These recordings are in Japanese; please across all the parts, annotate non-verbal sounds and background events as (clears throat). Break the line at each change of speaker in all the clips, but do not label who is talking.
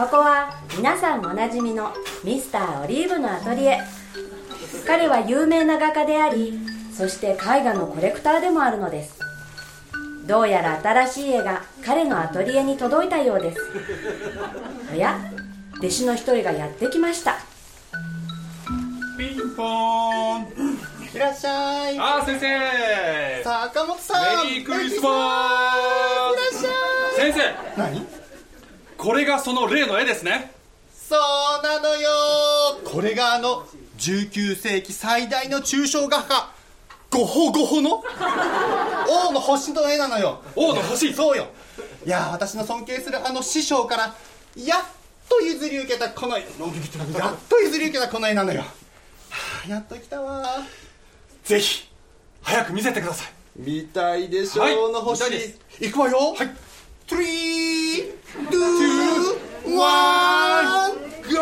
ここは皆さんおなじみのミスターオリーブのアトリエ。彼は有名な画家でありそして絵画のコレクターでもあるのです。どうやら新しい絵が彼のアトリエに届いたようです。おや弟子の一人がやってきました。
ピンポーン。
いらっしゃい。
あー先生。
坂本さん。
メリークリスマスこれがその例の絵ですね。
そうなのよ。これがあの19世紀最大の抽象画家ゴホゴホの王の星の絵なのよ。
王の星？
そうよ。いやー私の尊敬するあの師匠からやっと譲り受けたこの絵やっと譲り受けたこの絵なのよ。はあやっと来たわ。
ぜひ早く見せてください。
見たいでしょ、
はい
の星。
見たいです。
いくわよ。
はい
トゥリートゥーワンゴ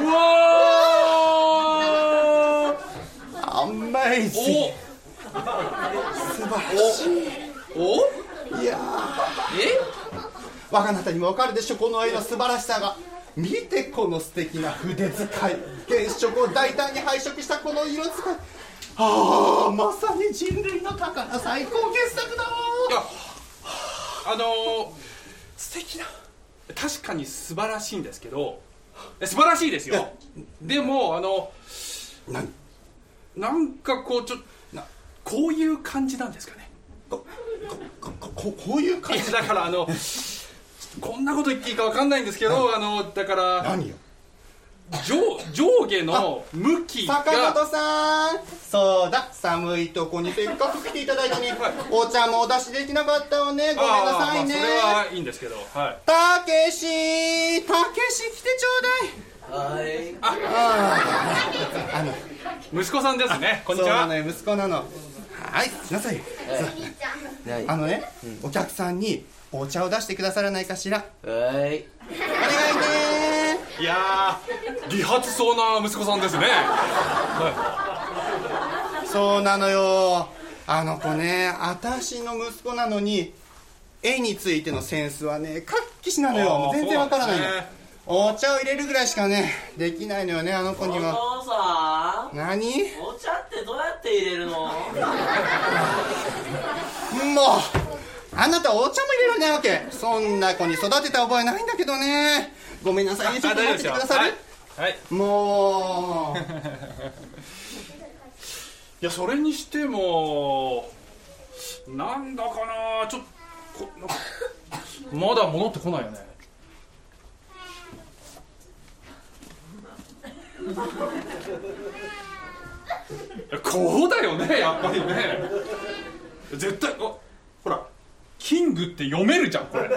うわー
ーアメイジング素晴らしい
お
いや
え
ー我がなたにもわかるでしょこの絵の素晴らしさが。見てこの素敵な筆使い。原色を大胆に配色したこの色使い。ああまさに人類の宝最高傑作だわ
あのー、素敵な。確かに素晴らしいんですけどえ素晴らしいですよ。でもあの
何？
なんかこうちょ
な
こういう感じなんですかね。
こここういう感じ？
だからあのこんなこと言っていいかわかんないんですけどあのだから
何よ？
上上下の向きが。
坂本さん。そうだ。寒いとこにせっかく来ていただいたのにお茶もお出しできなかったわね。ごめんなさいね。
あーまあそれはいいんですけど。はい。
たけしたけし来てちょうだい。
はい。
あの
息子さんですね。こんにちは。
そうなのよ息子なの。はい来なさいよ
はい。
あのね、お客さんにお茶を出してくださらないかしら。
はい。
お願いね
いやー理髪そうな息子さんですね。は
そうなのよ。あの子ね私の息子なのに絵についてのセンスはね活気しなのよ。全然わからないの、お茶を入れるぐらいしかねできないのよねあの子に
お
は
父さ
何？
ん、お茶ってどうやって入れるの？
もうあなたお茶も入れられないわけ。そんな子に育てた覚えないんだけどねごめんなさいね。ちょっと待っててくださる、
はい、はい、
もう。(laughs)
いやそれにしてもなんだかな。ちょっとまだ戻ってこないよね。こうだよねやっぱりね。絶対あほらキングって読めるじゃんこれ。こ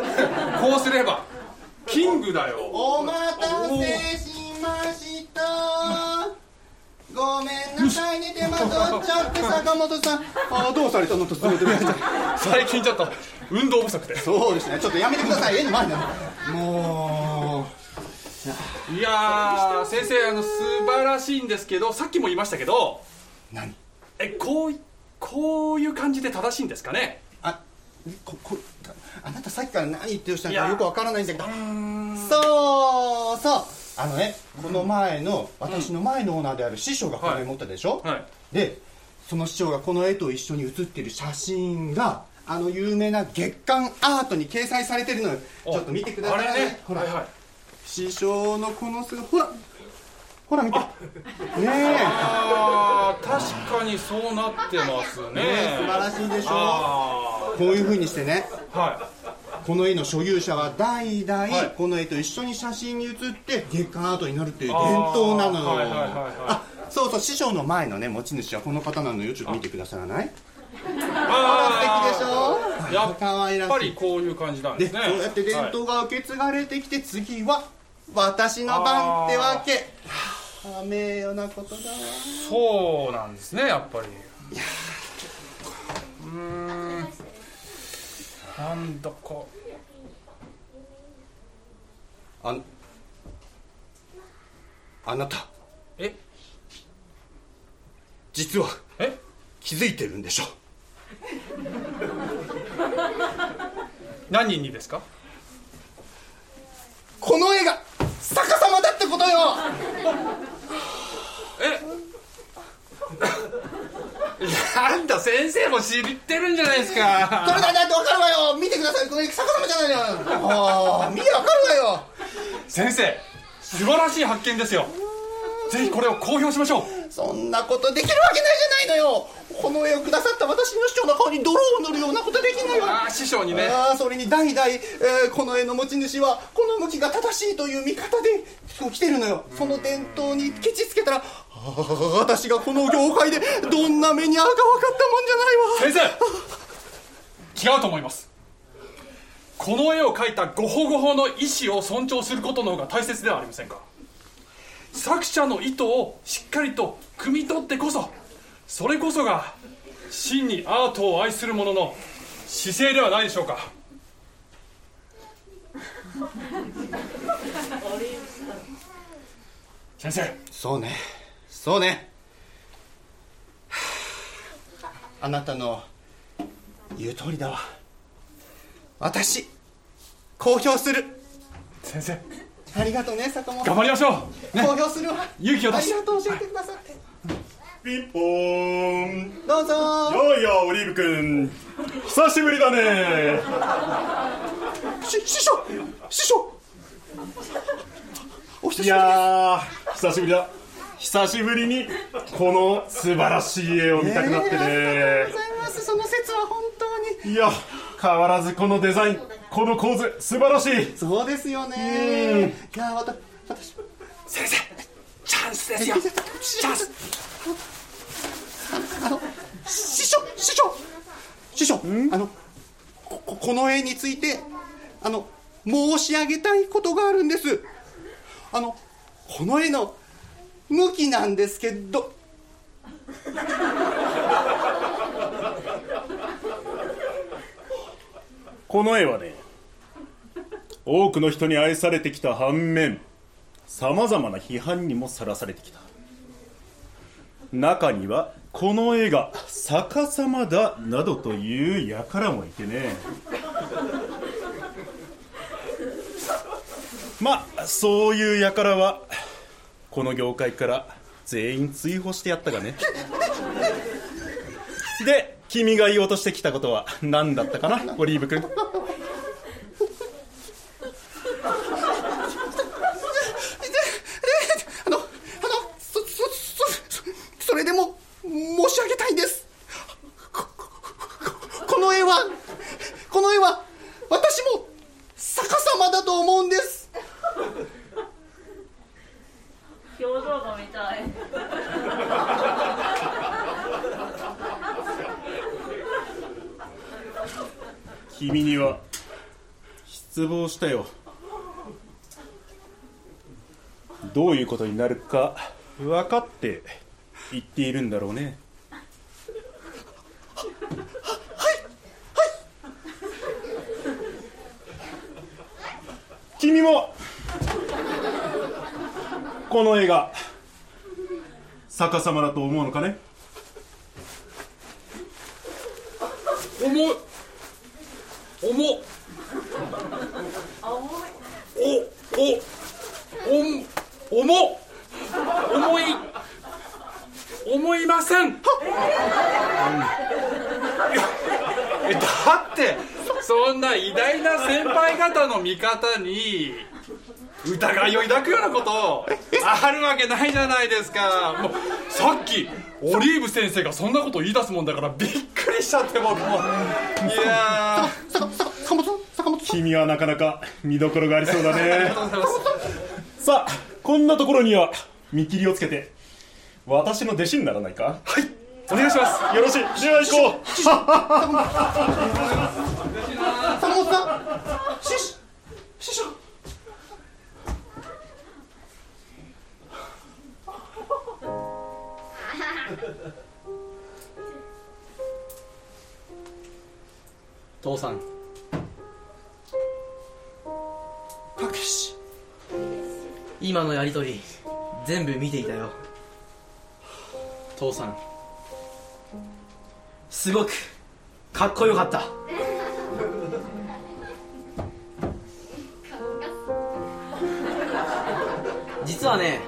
うすればキングだよ。
お待たせしました。ごめんなさいね。手間取っちゃって坂本さん。あどうされたのと進めてください
最近ちょっと運動不足で。
そうですね。ちょっとやめてください。絵の前にも
いやー先生あの素晴らしいんですけどさっきも言いましたけど
う何？
えこういこういう感じで正しいんですかね？
あここあなたさっきから何言ってる人
いや。
かよくわからないんだけど。そうそう。あのねこの前の私の前のオーナーである師匠がこの絵持ったでしょ、
はい。
でその師匠がこの絵と一緒に写ってる写真があの有名な月刊アートに掲載されてるのよ。ちょっと見てください
あれね。
ほら、
はいはい。
師匠のこの姿ほらほら見て。ねえ。
確かにそうなってますね。
ねえ素晴らしいでしょ。
あ
こういう風にしてね。
ーは
この絵の所有者は代々
はい。
この絵と一緒に写真に写って月刊アートになるっていう伝統なのよ。
あーはいはいはいはい。
あそうそう師匠の前のね持ち主はこの方なのよ。ちょっと見てくださらない？
い
あ素敵でしょ？
やっぱりこういう感じなんで
です
ね。
そうやって伝統が受け継がれてきて次は私の番ってわけはあ名誉なことだわ。
そうなんですねやっぱり。うーん。なんだか
ああなた。
え？
実は。
え？
気づいてるんでしょ。
何人にですか？
ことよ。
なんだ先生も知ってるんじゃないです
それ
か
だだってわかるわよ。見てください。これ逆さまじゃないのよ。ああ見てわかるわよ。
先生素晴らしい発見ですよ。ぜひこれを公表しましょう。
そんなことできるわけないじゃないのよこの絵をくださった私の師匠の顔に泥を塗るようなことできないわ。
ああ師匠にね。
ああそれに代々、えーこの絵の持ち主はこの向きが正しいという見方でそう来てるのよ。その伝統にケチつけたら私がこの業界でどんな目に遭うか分かったもんじゃないわ。
先生違うと思います。この絵を描いたゴホゴホの意志を尊重することの方が大切ではありませんか。作者の意図をしっかりと汲み取ってこそそれこそが真にアートを愛する者の姿勢ではないでしょうか。先生。
そうね。そうね。はああなたの言う通りだわ。私公表する。
先生。
ありがとうね坂本。
頑張りましょう。ね。
公表するわ。
勇気を出して。
ありがとう教えてくださって
ピンポーン。
どうぞ。
やいやオリーブ君。久しぶりだね。
し師匠師匠。お久しぶり
いやー久しぶりだ。久しぶりにこの素晴らしい絵を見たくなって
えーありがとうご
ね
ざいます。その説は本当に。
いや変わらずこのデザインこの構図素晴らしい。
そうですよね。いやわた私
先生チャンスですよ。チャンス
あの師匠師匠師匠あのこここの絵についてあの申し上げたいことがあるんです。あのこの絵の向きなんですけど。(laughs)
この絵はね多くの人に愛されてきた反面さまざまな批判にもさらされてきた。中にはこの絵が逆さまだなどという輩もいてね。(laughs) まあそういう輩はこの業界から全員追放してやったがね。で君が言おうとしてきたことは何だったかなオリーブ君
あのあのそそそそそれでも申し上げたいんですこここの絵はこの絵は私も逆さまだと思うんです
表情が見たい。
君には失望したよ。どういうことになるか分かって言っているんだろうね。君もこの絵が逆さまだと思うのかね？
重い重っおおお重っ。重い。思いません、いやえだってそんな偉大な先輩方の味方に疑いを抱くようなことあるわけないじゃないですか。もうさっきオリーブ先生がそんなこと言い出すもんだからびっくりしちゃって僕も。いやー。
坂坂坂本さん坂本さん
君はなかなか見どころがありそうだ
あり
ね
がとうございます。
さあこんなところには見切りをつけて私の弟子にならないか？はい。
お願いします。
よろしい。では行こう。
坂本さん師師匠
父さん
し。
今のやりとり全部見ていたよ。父さん。すごくかっこよかった。実はね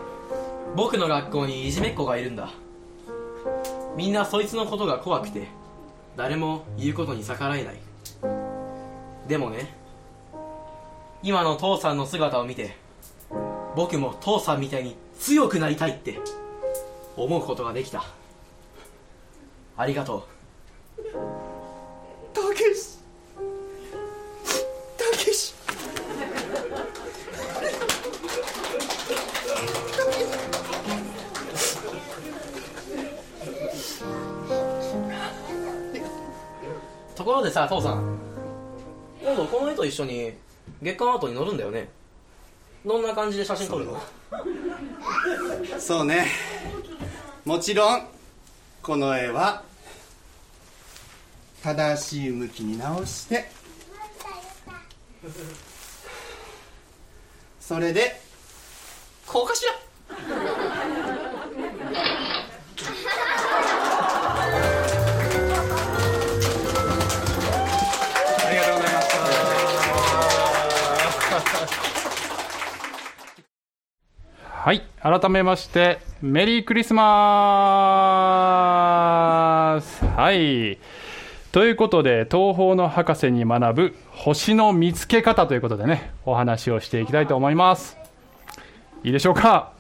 僕の学校にいじめっ子がいるんだ。みんなそいつのことが怖くて誰も言うことに逆らえない。でもね今の父さんの姿を見て僕も父さんみたいに強くなりたいって思うことができた。ありがとう。
たけし。たけし。
ところでさ父さん。今度この絵と一緒に月刊アートに載るんだよね。どんな感じで写真撮るの？(laughs)
そうね。もちろんこの絵は正しい向きに直してそれでこうかしら。
改めましてメリークリスマス。はい。ということで東方の博士に学ぶ星の見つけ方ということでねお話をしていきたいと思います。いいでしょうか？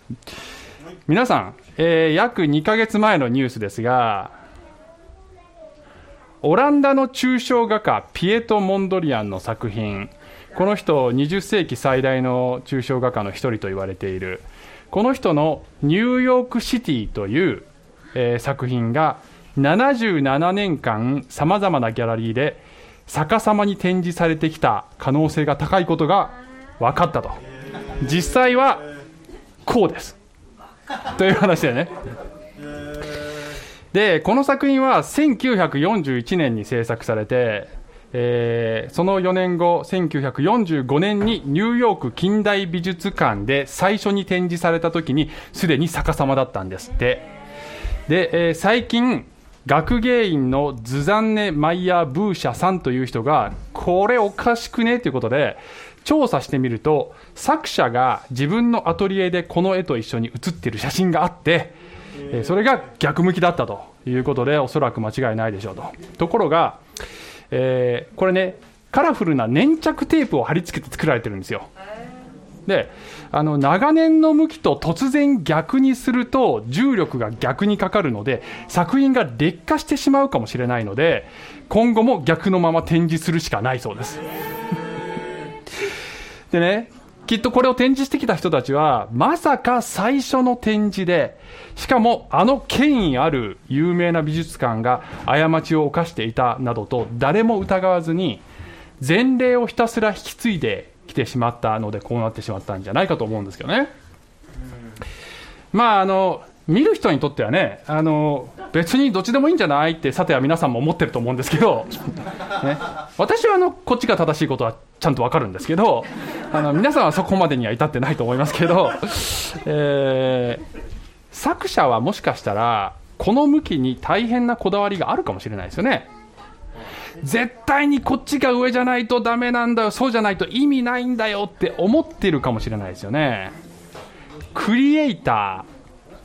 皆さん、えー約2ヶ月前のニュースですがオランダの抽象画家ピエト・モンドリアンの作品。この人20世紀最大の抽象画家の一人と言われている。この人の「ニューヨークシティ」という、えー作品が77年間さまざまなギャラリーで逆さまに展示されてきた可能性が高いことが分かったと。実際はこうです。という話でね。でこの作品は1941年に制作されて、えーその4年後1945年にニューヨーク近代美術館で最初に展示された時にすでに逆さまだったんですって。で、えー最近学芸員のズザンネ・マイヤー・ブーシャさんという人がこれおかしくね？ということで調査してみると作者が自分のアトリエでこの絵と一緒に写っている写真があってえーそれが逆向きだったということでおそらく間違いないでしょうと。ところが、えーこれねカラフルな粘着テープを貼り付けて作られてるんですよ。であの長年の向きと突然逆にすると重力が逆にかかるので作品が劣化してしまうかもしれないので今後も逆のまま展示するしかないそうです。でねきっとこれを展示してきた人たちはまさか最初の展示でしかもあの権威ある有名な美術館が過ちを犯していたなどと誰も疑わずに前例をひたすら引き継いできてしまったのでこうなってしまったんじゃないかと思うんですけどね。まああの見る人にとってはねあの別にどっちでもいいんじゃないってさては皆さんも思ってると思うんですけど、(laughs) ね、私はあのこっちが正しいことはちゃんとわかるんですけどあの皆さんはそこまでには至ってないと思いますけど、(laughs) えー作者はもしかしたらこの向きに大変なこだわりがあるかもしれないですよね。絶対にこっちが上じゃないとダメなんだよそうじゃないと意味ないんだよって思ってるかもしれないですよね。クリエイター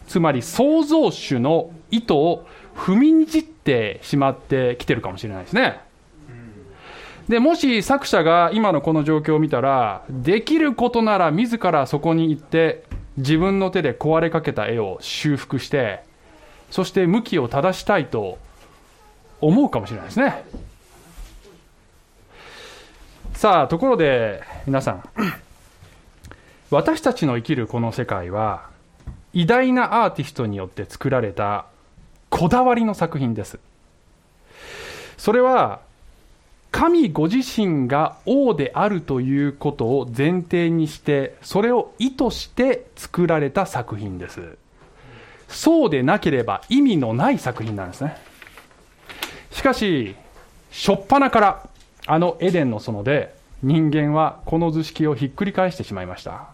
つまり創造主の意図を踏みにじってしまってきてるかもしれないですね。でもし作者が今のこの状況を見たらできることなら自らそこに行って自分の手で壊れかけた絵を修復してそして向きを正したいと思うかもしれないですね。さあところで皆さん。(clears throat) 私たちの生きるこの世界は偉大なアーティストによって作られたこだわりの作品です。それは神ご自身が王であるということを前提にしてそれを意図して作られた作品です。そうでなければ意味のない作品なんですね。しかし初っ端からあのエデンの園で人間はこの図式をひっくり返してしまいました。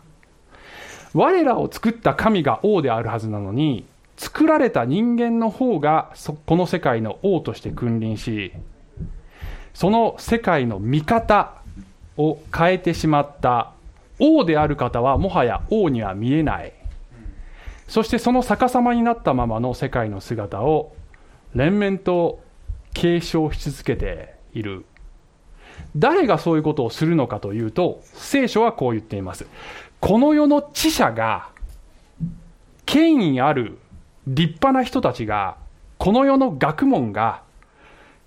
我らを作った神が王であるはずなのに作られた人間の方がこの世界の王として君臨しその世界の見方を変えてしまった王である方はもはや王には見えない。そしてその逆さまになったままの世界の姿を連綿と継承し続けている。誰がそういうことをするのかというと聖書はこう言っています。この世の知者が権威ある立派な人たちがこの世の学問が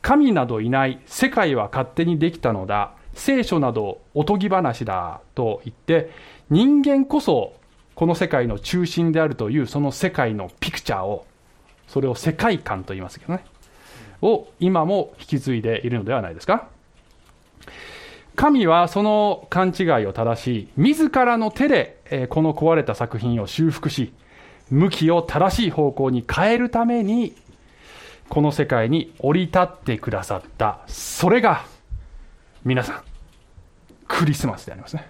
神などいない世界は勝手にできたのだ。聖書などおとぎ話だと言って人間こそこの世界の中心であるというその世界のピクチャーをそれを世界観と言いますけどね。を今も引き継いでいるのではないですか。神はその勘違いを正し自らの手でえこの壊れた作品を修復し向きを正しい方向に変えるためにこの世界に降り立ってくださった。それが皆さんクリスマスでありますね。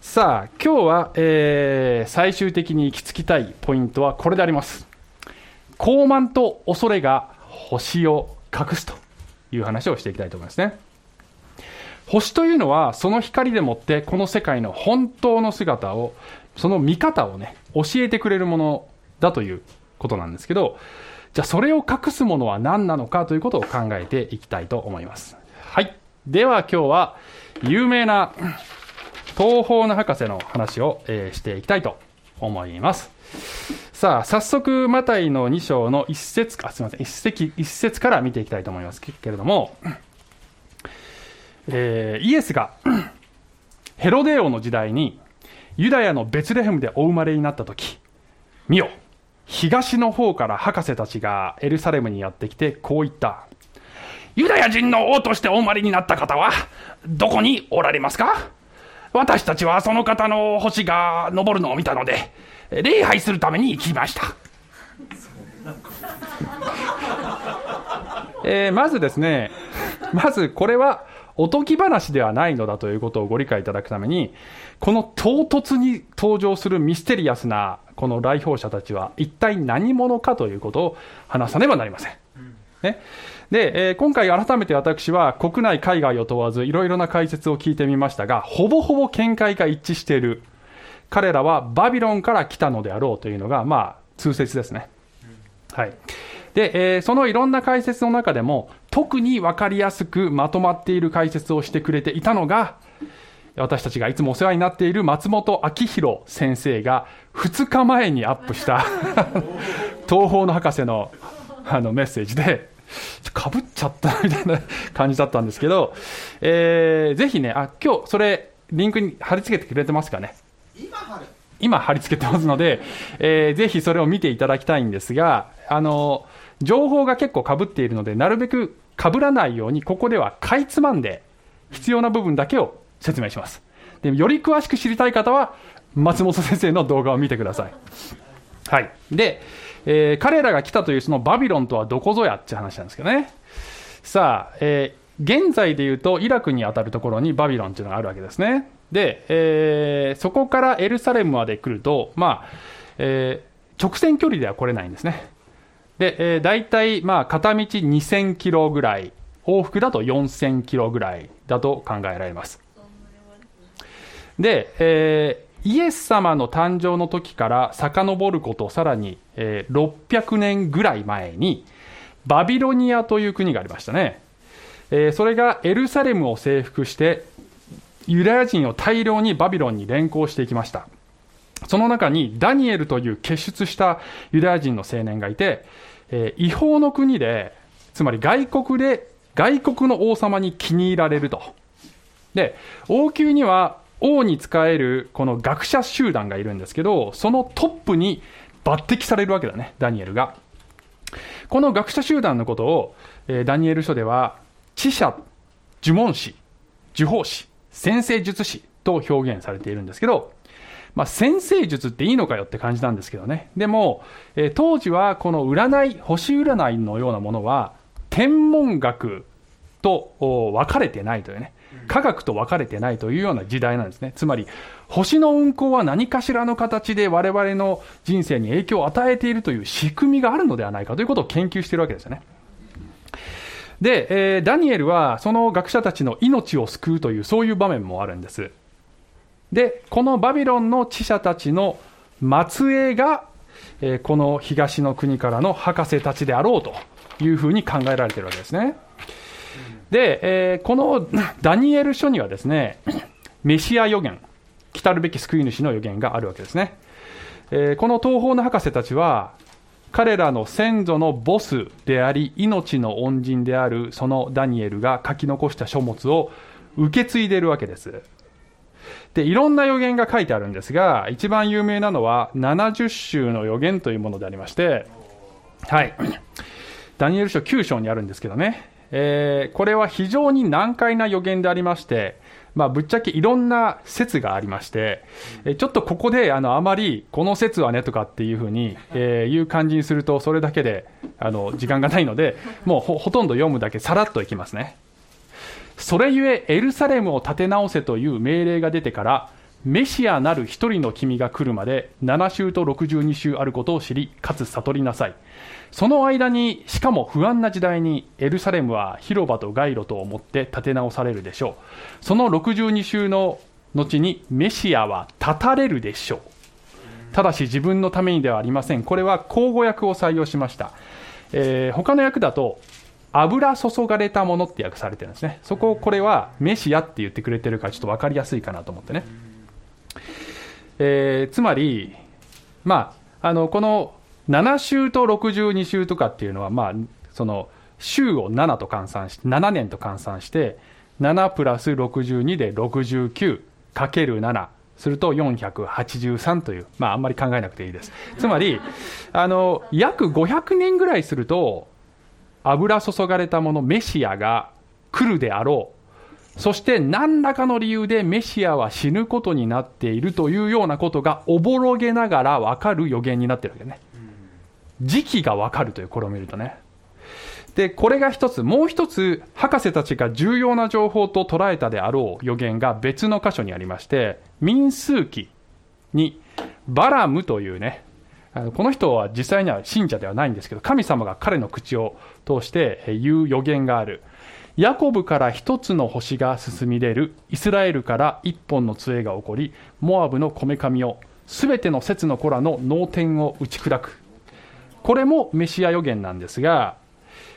さあ今日は、えー最終的に行き着きたいポイントはこれであります。高慢と恐れが星を隠すという話をしていきたいと思いますね。星というのはその光でもってこの世界の本当の姿をその見方をね教えてくれるものだということなんですけどじゃあそれを隠すものは何なのかということを考えていきたいと思います。はい。では今日は有名な東方の博士の話を、していきたいと思います。さあ早速マタイの2章の一節かすみません。一節一節から見ていきたいと思いますけれどもえーイエスが (clears throat) ヘロデ王の時代にユダヤのベツレヘムでお生まれになった時見よ東の方から博士たちがエルサレムにやってきてこう言った。ユダヤ人の王としてお生まれになった方はどこにおられますか？私たちはその方の星が昇るのを見たので礼拝するために行きました。(laughs) えーまずですね、まずこれはおとぎ話ではないのだということをご理解いただくために、この唐突に登場するミステリアスなこの来訪者たちは一体何者かということを話さねばなりません。ね、で、えー今回改めて私は国内海外を問わずいろいろな解説を聞いてみましたが、ほぼほぼ見解が一致している。彼らはバビロンから来たのであろうというのが、まあ、通説ですね。はい。で、えーそのいろんな解説の中でも、特に分かりやすくまとまっている解説をしてくれていたのが、私たちがいつもお世話になっている松本明宏先生が2日前にアップした (laughs) 東方の博士のあのメッセージで、かぶっちゃったみたいな (laughs) 感じだったんですけど、えーぜひね、あ、今日それ、リンクに貼り付けてくれてますかね？
今春
今貼り付けてますので、えーぜひそれを見ていただきたいんですが、あの、情報が結構被っているので、なるべく被らないように、ここではかいつまんで、必要な部分だけを説明します。でより詳しく知りたい方は、松本先生の動画を見てください。はい。で、えー彼らが来たというそのバビロンとはどこぞやって話なんですけどね。さあ、えー現在で言うとイラクに当たるところにバビロンというのがあるわけですね。で、えーそこからエルサレムまで来ると、まあ、えー直線距離では来れないんですね。で、えー、大体、まあ、片道2000キロぐらい、往復だと4000キロぐらいだと考えられます。で、えーイエス様の誕生の時から遡ることさらに、えー600年ぐらい前にバビロニアという国がありましたね、えーそれがエルサレムを征服してユダヤ人を大量にバビロンに連行していきましたその中にダニエルという傑出したユダヤ人の青年がいて、えー違法の国でつまり外国で外国の王様に気に入られると。で王宮には王に仕えるこの学者集団がいるんですけどそのトップに抜擢されるわけだねダニエルが。この学者集団のことを、えーダニエル書では知者呪文師呪法師先生術師と表現されているんですけどまあ、先生術っていいのかよって感じなんですけどね。でも、えー当時はこの占い、星占いのようなものは、天文学とお分かれてないというね、科学と分かれてないというような時代なんですね。つまり、星の運行は何かしらの形で我々の人生に影響を与えているという仕組みがあるのではないかということを研究しているわけですよね。で、えーダニエルはその学者たちの命を救うというそういう場面もあるんです。でこのバビロンの知者たちの末裔が、えーこの東の国からの博士たちであろうというふうに考えられているわけですね。で、えーこのダニエル書にはですね (coughs) メシア予言来るべき救い主の予言があるわけですね、えーこの東方の博士たちは彼らの先祖のボスであり命の恩人であるそのダニエルが書き残した書物を受け継いでいるわけです。でいろんな予言が書いてあるんですが一番有名なのは70週の予言というものでありましてはい。(clears throat) ダニエル書9章にあるんですけどね、えーこれは非常に難解な予言でありまして、まあ、ぶっちゃけいろんな説がありまして、えちょっとここであのあまりこの説はねとかっていうふうに、えーいう感じにするとそれだけであの時間がないのでもうほとんど読むだけさらっといきますね。それゆえエルサレムを建て直せという命令が出てからメシアなる一人の君が来るまで7週と62週あることを知りかつ悟りなさい。その間にしかも不安な時代にエルサレムは広場と街路とをもって建て直されるでしょう。その62週の後にメシアは立たれるでしょう。ただし自分のためにではありません。これは口語訳を採用しました、えー他の訳だと油注がれたものって訳されてるんですね。そこをこれはメシアって言ってくれてるからちょっと分かりやすいかなと思ってね、えーつまりまああのこの7週と62週とかっていうのはまあその週を7と換算して7年と換算して7プラス62で69かける7すると483という、まあ、あんまり考えなくていいです。つまり、あの約500年ぐらいすると、油注がれたもの、メシアが来るであろう。そして何らかの理由でメシアは死ぬことになっているというようなことがおぼろげながら分かる予言になってるわけね。時期が分かるという、これを見るとね。で、これが一つ。もう一つ、博士たちが重要な情報と捉えたであろう予言が別の箇所にありまして、民数記にバラムというね、この人は実際には信者ではないんですけど、神様が彼の口を通して言う予言がある。ヤコブから一つの星が進み出る。イスラエルから一本の杖が起こり、モアブのこめかみを、すべての節の子らの脳天を打ち砕く。これもメシア予言なんですが、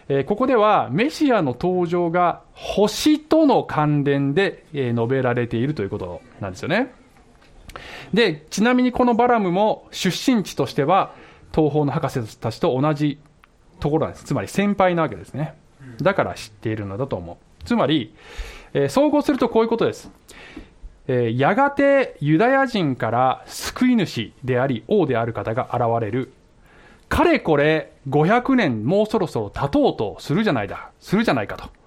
えここではメシアの登場が星との関連で、え述べられているということなんですよね。で、ちなみにこのバラムも出身地としては東方の博士たちと同じところなんです。つまり先輩なわけですね。だから知っているのだと思う。つまり、えー総合するとこういうことです。えーやがてユダヤ人から救い主であり王である方が現れるかれこれ500年もうそろそろ経とうとするじゃないだ、するじゃないかと。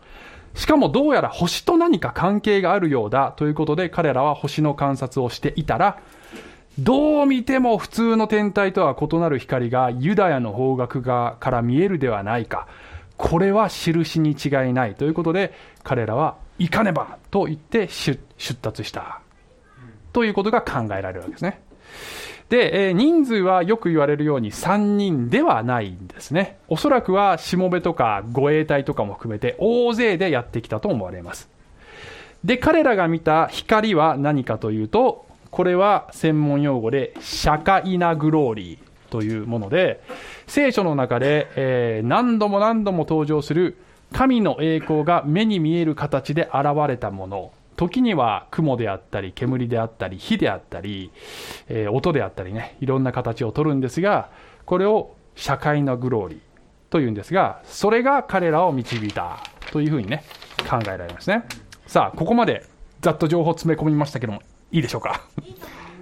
しかもどうやら星と何か関係があるようだということで彼らは星の観察をしていたら、どう見ても普通の天体とは異なる光がユダヤの方角側から見えるではないか。これは印に違いないということで彼らは行かねばと言って出出立したということが考えられるわけですね。で、えー人数はよく言われるように3人ではないんですね。おそらくはしもべとか護衛隊とかも含めて大勢でやってきたと思われます。で、彼らが見た光は何かというと、これは専門用語でシャカイナグローリーというもので、聖書の中で、えー何度も何度も登場する神の栄光が目に見える形で現れたもの。時には雲であったり、煙であったり、火であったり、えー音であったりね、いろんな形を取るんですが、これを社会のグローリーというんですが、それが彼らを導いたというふうにね、考えられますね。さあ、ここまでざっと情報詰め込みましたけども、いいでしょうか？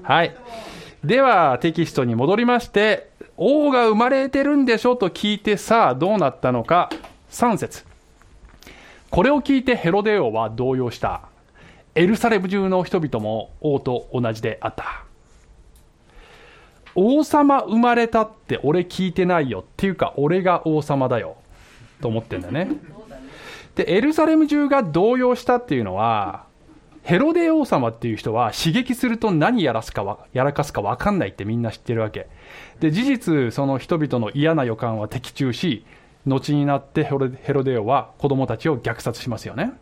はい。では、テキストに戻りまして、王が生まれてるんでしょと聞いて、さあ、どうなったのか？3節これを聞いてヘロデ王は動揺した。エルサレム中の人々も王と同じであった。王様生まれたって俺聞いてないよっていうか俺が王様だよと思ってんだね。で、エルサレム中が動揺したっていうのは、ヘロデ王様っていう人は刺激すると何やらすかやらかすか分かんないってみんな知ってるわけ。で、事実、その人々の嫌な予感は的中し、後になってヘロデ王は子供たちを虐殺しますよね。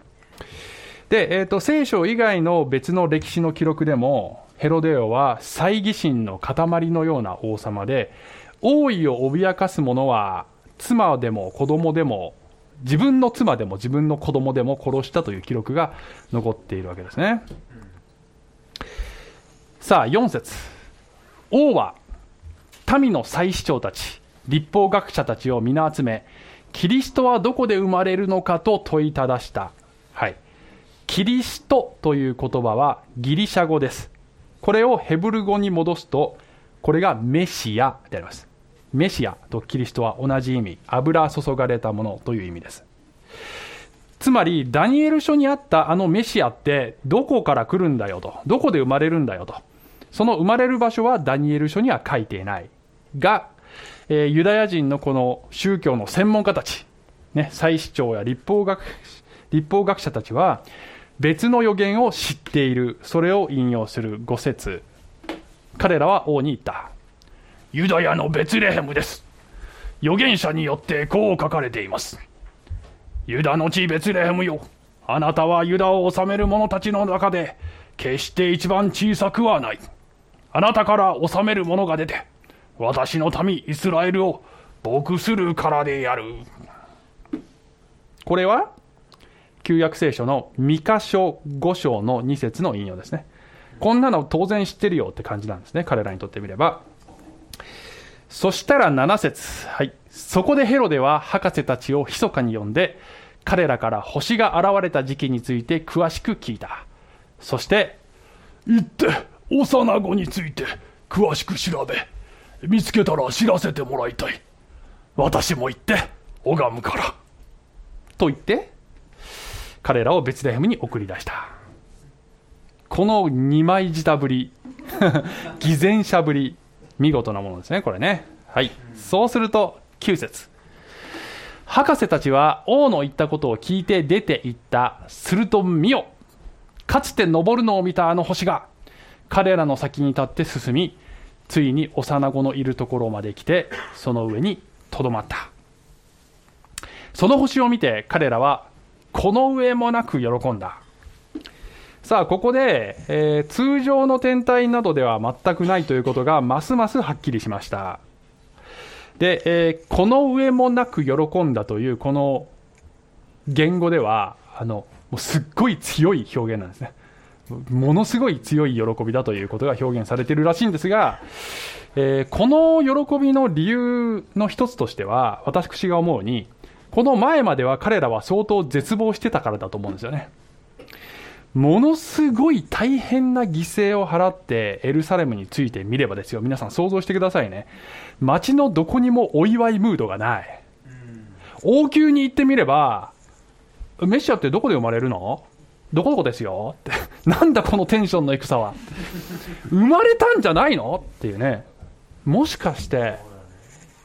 で、えー、と聖書以外の別の歴史の記録でもヘロデオは猜疑心の塊のような王様で王位を脅かす者は妻でも子供でも自分の妻でも自分の子供でも殺したという記録が残っているわけですね。さあ4節。王は民の祭司長たち立法学者たちを皆集めキリストはどこで生まれるのかと問いただした、キリストという言葉はギリシャ語です。これをヘブル語に戻すとこれがメシアであります。メシアとキリストは同じ意味。油注がれたものという意味です。つまりダニエル書にあったあのメシアってどこから来るんだよと。どこで生まれるんだよと。その生まれる場所はダニエル書には書いていない。が、えー、ユダヤ人のこの宗教の専門家たち、ね、祭司長や立法学立法学者たちは別の予言を知っている。それを引用する五節。彼らは王に言った。ユダヤのベツレヘムです。預言者によってこう書かれています。ユダの地ベツレヘムよ。あなたはユダを治める者たちの中で決して一番小さくはない。あなたから治める者が出て私の民イスラエルを牧するからでやる。これは旧約聖書の三箇所五章の2節の引用ですねこんなの当然知ってるよって感じなんですね彼らにとってみればそしたら7節はい。そこでヘロデは博士たちを密かに呼んで、彼らから星が現れた時期について詳しく聞いた。そして、行って、幼子について詳しく調べ、見つけたら知らせてもらいたい。私も行って、拝むから。と言って、彼らをベツレヘムに送り出した。この二枚舌ぶり、(laughs) 偽善者ぶり、見事なものですね、これね。はい。そうすると、9節博士たちは王の言ったことを聞いて出て行った。すると見よかつて登るのを見たあの星が、彼らの先に立って進み、ついに幼子のいるところまで来て、その上にとどまった。その星を見て彼らは、この上もなく喜んだ。さあ、ここで、えー、通常の天体などでは全くないということが、ますますはっきりしました。で、えー、この上もなく喜んだという、この言語では、あの、もうすっごい強い表現なんですね。ものすごい強い喜びだということが表現されているらしいんですが、えー、この喜びの理由の一つとしては、私が思うに、この前までは彼らは相当絶望してたからだと思うんですよね。ものすごい大変な犠牲を払ってエルサレムについてみればですよ、皆さん想像してくださいね。街のどこにもお祝いムードがない。王宮に行ってみれば、メシアってどこで生まれるの？どこどこですよって。(laughs) なんだこのテンションの戦は。生まれたんじゃないの？っていうね。もしかして、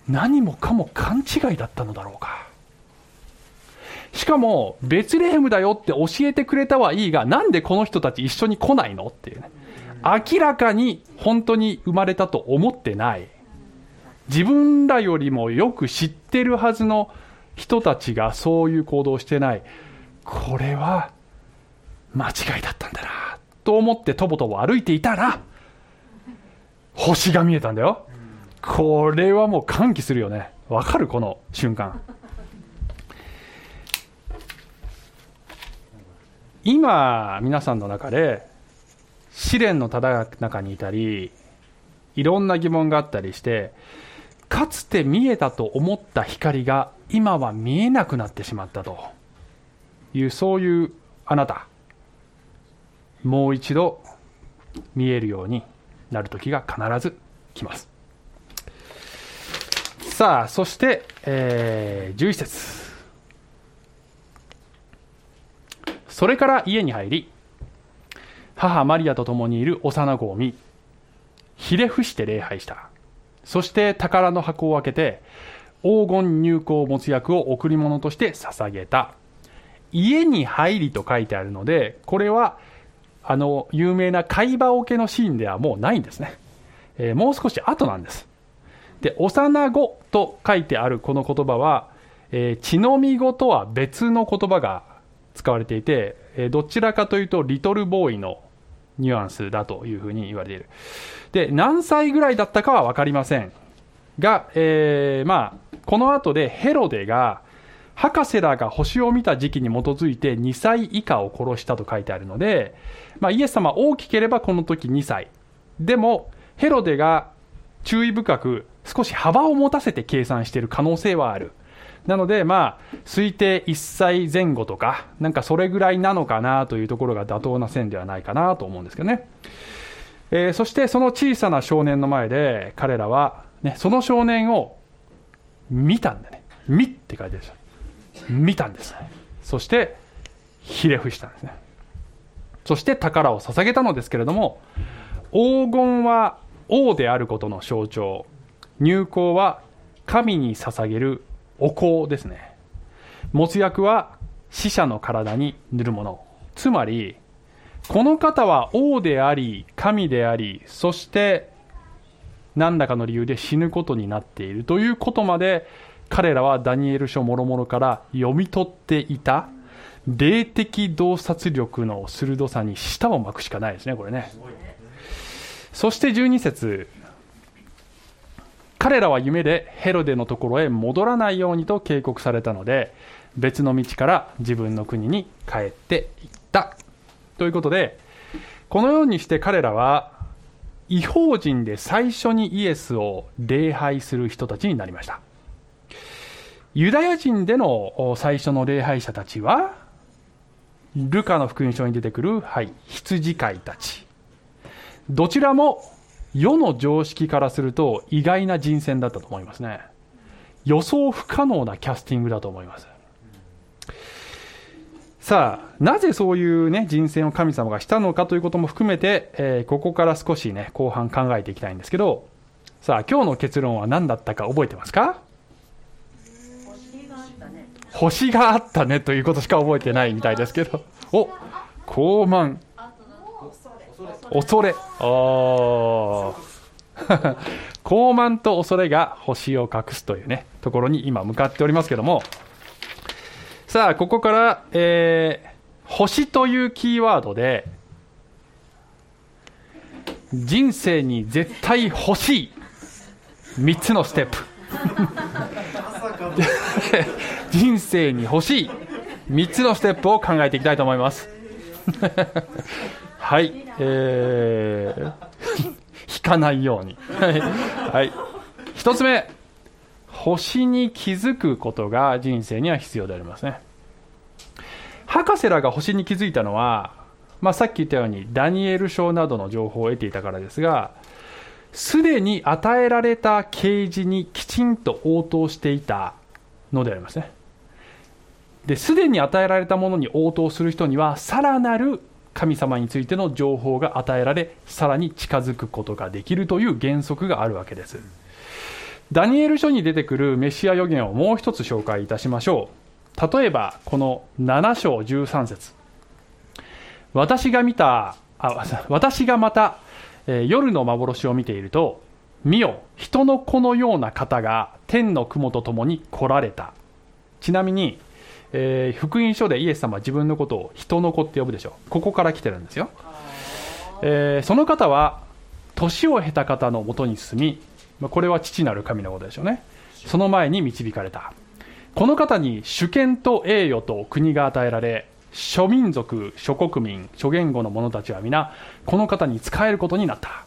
何もかも勘違いだったのだろうか。しかも、ベツレヘムだよって教えてくれたはいいが、なんでこの人たち一緒に来ないのっていうね。明らかに本当に生まれたと思ってない。自分らよりもよく知ってるはずの人たちがそういう行動をしてない。これは間違いだったんだな。と思ってとぼとぼ歩いていたら、星が見えたんだよ。これはもう歓喜するよね。わかる？この瞬間。今皆さんの中で試練のただ中にいたりいろんな疑問があったりしてかつて見えたと思った光が今は見えなくなってしまったと。いうそういうあなた。もう一度見えるようになる時が必ず来ます。さあそして、えー、11節。それから家に入り母マリアと共にいる幼子を見ひれ伏して礼拝した。そして宝の箱を開けて黄金入香没薬を贈り物として捧げた。家に入りと書いてあるのでこれはあの有名な貝羽桶のシーンではもうないんですね、えー、もう少し後なんです。で幼子と書いてあるこの言葉は、えー、血のみ子とは別の言葉が使われていて、えどちらかというとリトルボーイのニュアンスだというふうに言われている。で何歳ぐらいだったかは分かりません。が、えーまあ、この後でヘロデが博士らが星を見た時期に基づいて2歳以下を殺したと書いてあるので、まあ、イエス様大きければこの時2歳。でもヘロデが注意深く少し幅を持たせて計算している可能性はある。なのでまあ推定1歳前後とかなんかそれぐらいなのかなというところが妥当な線ではないかなと思うんですけどね、えーそしてその小さな少年の前で彼らは、ね、その少年を見たんだね。見って書いてある見たんです。そしてひれ伏したんですね。そして宝を捧げたのですけれども黄金は王であることの象徴。入香は神に捧げるお香ですね。没薬は死者の体に塗るもの。つまりこの方は王であり神でありそして何らかの理由で死ぬことになっているということまで彼らはダニエル書もろもろから読み取っていた霊的洞察力の鋭さに舌を巻くしかないですねこれね。そして12節。彼らは夢でヘロデのところへ戻らないようにと警告されたので別の道から自分の国に帰っていった。ということでこのようにして彼らは違法人で最初にイエスを礼拝する人たちになりました。ユダヤ人での最初の礼拝者たちはルカの福音書に出てくる、はい、羊飼いたち。どちらも世の常識からすると意外な人選だったと思いますね。予想不可能なキャスティングだと思います。さあなぜそういう、ね、人選を神様がしたのかということも含めて、えーここから少し、ね、後半考えていきたいんですけどさあ今日の結論は何だったか覚えてますか？星があったね。ということしか覚えてないみたいですけど。お高慢恐れ。あ (laughs) 高慢と恐れが星を隠すというねところに今向かっておりますけども。さあここから、えー星というキーワードで人生に絶対欲しい3つのステップ。(laughs) 人生に欲しい3つのステップを考えていきたいと思います。はいえー (laughs) 引かないように。はいはい。1つ目。星に気づくことが人生には必要でありますね。博士らが星に気づいたのは、まあ、さっき言ったようにダニエル書などの情報を得ていたからですがすでに与えられた啓示にきちんと応答していたのでありますね。ですでに与えられたものに応答する人にはさらなる神様についての情報が与えられさらに近づくことができるという原則があるわけです。ダニエル書に出てくるメシア予言をもう一つ紹介いたしましょう。例えばこの7章13節。私が見たあ私がまた、えー夜の幻を見ていると見よ人の子のような方が天の雲とともに来られた。ちなみに、えー福音書でイエス様は自分のことを人の子って呼ぶでしょここから来てるんですよ、えーその方は年を経た方のもとに進みまこれは父なる神のことでしょうね。その前に導かれた。この方に主権と栄誉と国が与えられ諸民族諸国民諸言語の者たちは皆この方に仕えることになった。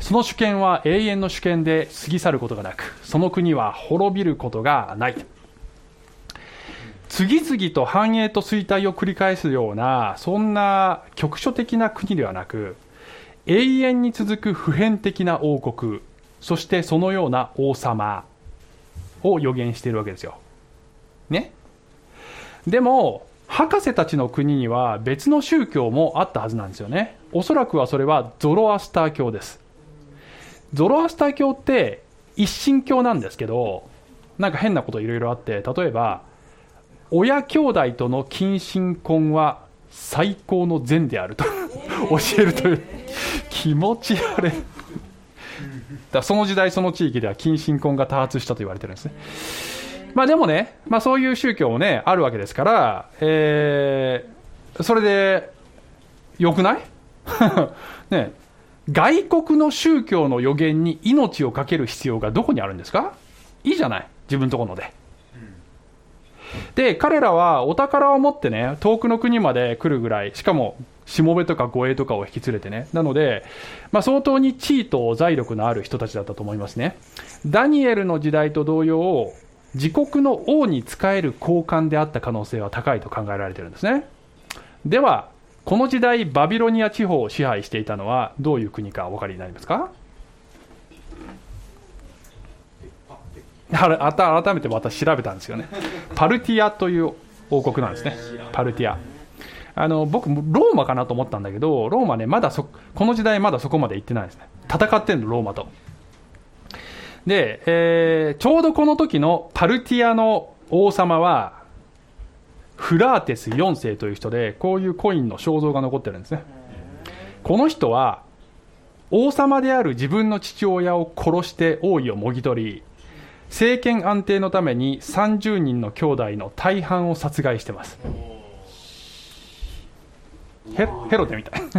その主権は永遠の主権で過ぎ去ることがなくその国は滅びることがない。次々と繁栄と衰退を繰り返すようなそんな局所的な国ではなく永遠に続く普遍的な王国そしてそのような王様を予言しているわけですよ。ね？でも博士たちの国には別の宗教もあったはずなんですよね。おそらくはそれはゾロアスター教です。ゾロアスター教って一神教なんですけどなんか変なこといろいろあって例えば親兄弟との近親婚は最高の善であると。(laughs) 教えるという。気持ち悪い。だその時代その地域では近親婚が多発したと言われてるんですね。まあでもね、まあ、そういう宗教もねあるわけですから、えーそれでよくない？(laughs) ね外国の宗教の予言に命を懸ける必要がどこにあるんですか？いいじゃない。自分のところので。で彼らはお宝を持ってね遠くの国まで来るぐらいしかもしもべとか護衛とかを引き連れてね。なので、まあ、相当に地位と財力のある人たちだったと思いますね。ダニエルの時代と同様自国の王に仕える高官であった可能性は高いと考えられてるんですね。ではこの時代バビロニア地方を支配していたのはどういう国かお分かりになりますかあれあた改めて私調べたんですよね。パルティアという王国なんですね。パルティア。あの僕ローマかなと思ったんだけどローマねまだそこの時代まだそこまで行ってないですね。戦ってんのローマと。で、えーちょうどこの時のパルティアの王様はフラーテス4世という人でこういうコインの肖像が残ってるんですね。この人は王様である自分の父親を殺して王位をもぎ取り政権安定のために30人の兄弟の大半を殺害してます。ヘヘロデみたい。(laughs)